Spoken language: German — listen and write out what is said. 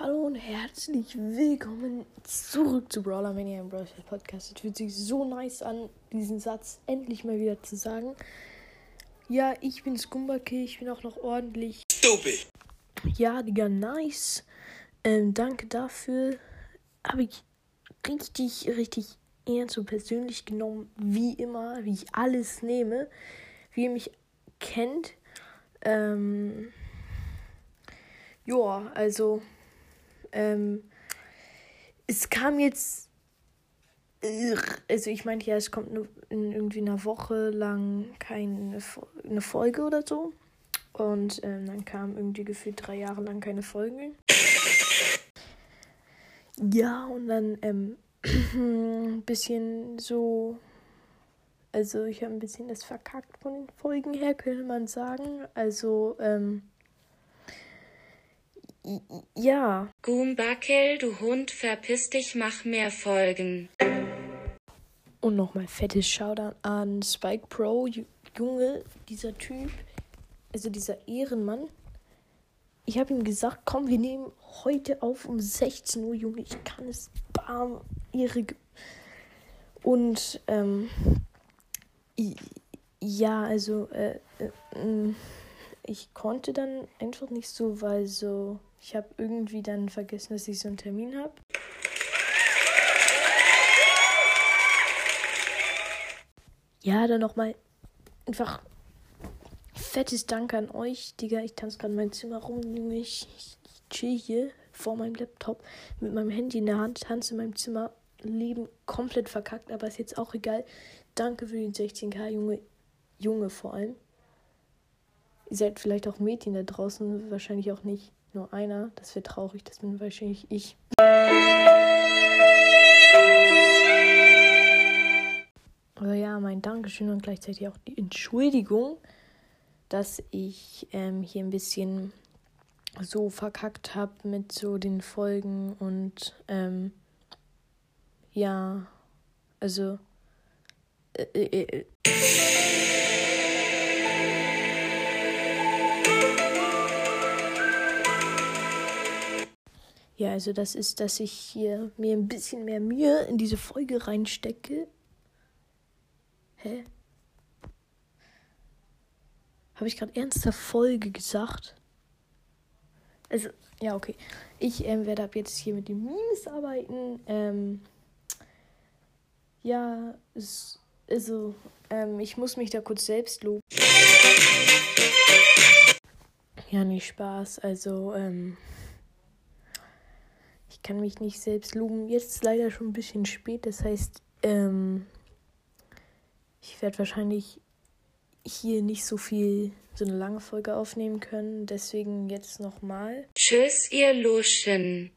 Hallo und herzlich willkommen zurück zu Brawler Mania im Brawl Podcast. Es fühlt sich so nice an, diesen Satz endlich mal wieder zu sagen. Ja, ich bin Skumbake, ich bin auch noch ordentlich. Stupid. Ja, Digga, nice. Ähm, danke dafür. Habe ich richtig, richtig ernst und persönlich genommen, wie immer, wie ich alles nehme, wie ihr mich kennt. Ähm, ja, also ähm, es kam jetzt. Also ich meinte ja, es kommt in irgendwie einer Woche lang keine eine Folge oder so. Und ähm, dann kam irgendwie gefühlt drei Jahre lang keine Folgen. Ja, und dann ähm, ein bisschen so. Also ich habe ein bisschen das verkackt von den Folgen her, könnte man sagen. Also, ähm, ja. Gumbakel, du Hund, verpiss dich, mach mehr Folgen. Und nochmal fettes Shoutout an Spike Pro. Junge, dieser Typ, also dieser Ehrenmann. Ich habe ihm gesagt, komm, wir nehmen heute auf um 16 Uhr, Junge. Ich kann es. Bam, ihre. Und, ähm. Ja, also, äh, äh, ich konnte dann einfach nicht so, weil so ich habe irgendwie dann vergessen, dass ich so einen Termin habe. Ja, dann nochmal einfach fettes Dank an euch, Digga. Ich tanze gerade mein Zimmer rum, nämlich ich, ich chill hier vor meinem Laptop mit meinem Handy in der Hand, tanze in meinem Zimmer. Leben komplett verkackt, aber ist jetzt auch egal. Danke für den 16k, Junge. Junge vor allem. Ihr seid vielleicht auch Mädchen da draußen, wahrscheinlich auch nicht nur einer. Das wäre traurig, das bin wahrscheinlich ich. Aber ja, mein Dankeschön und gleichzeitig auch die Entschuldigung, dass ich ähm, hier ein bisschen so verkackt habe mit so den Folgen und ähm, ja, also äh, äh, äh. Ja, also das ist, dass ich hier mir ein bisschen mehr Mühe in diese Folge reinstecke. Hä? Habe ich gerade ernster Folge gesagt? Also, ja, okay. Ich ähm, werde ab jetzt hier mit den Memes arbeiten. Ähm, ja, es, also, ähm, ich muss mich da kurz selbst loben. Ja, nicht Spaß. Also, ähm, kann mich nicht selbst loben. Jetzt ist leider schon ein bisschen spät. Das heißt, ähm, ich werde wahrscheinlich hier nicht so viel, so eine lange Folge aufnehmen können. Deswegen jetzt nochmal. Tschüss, ihr Luschen.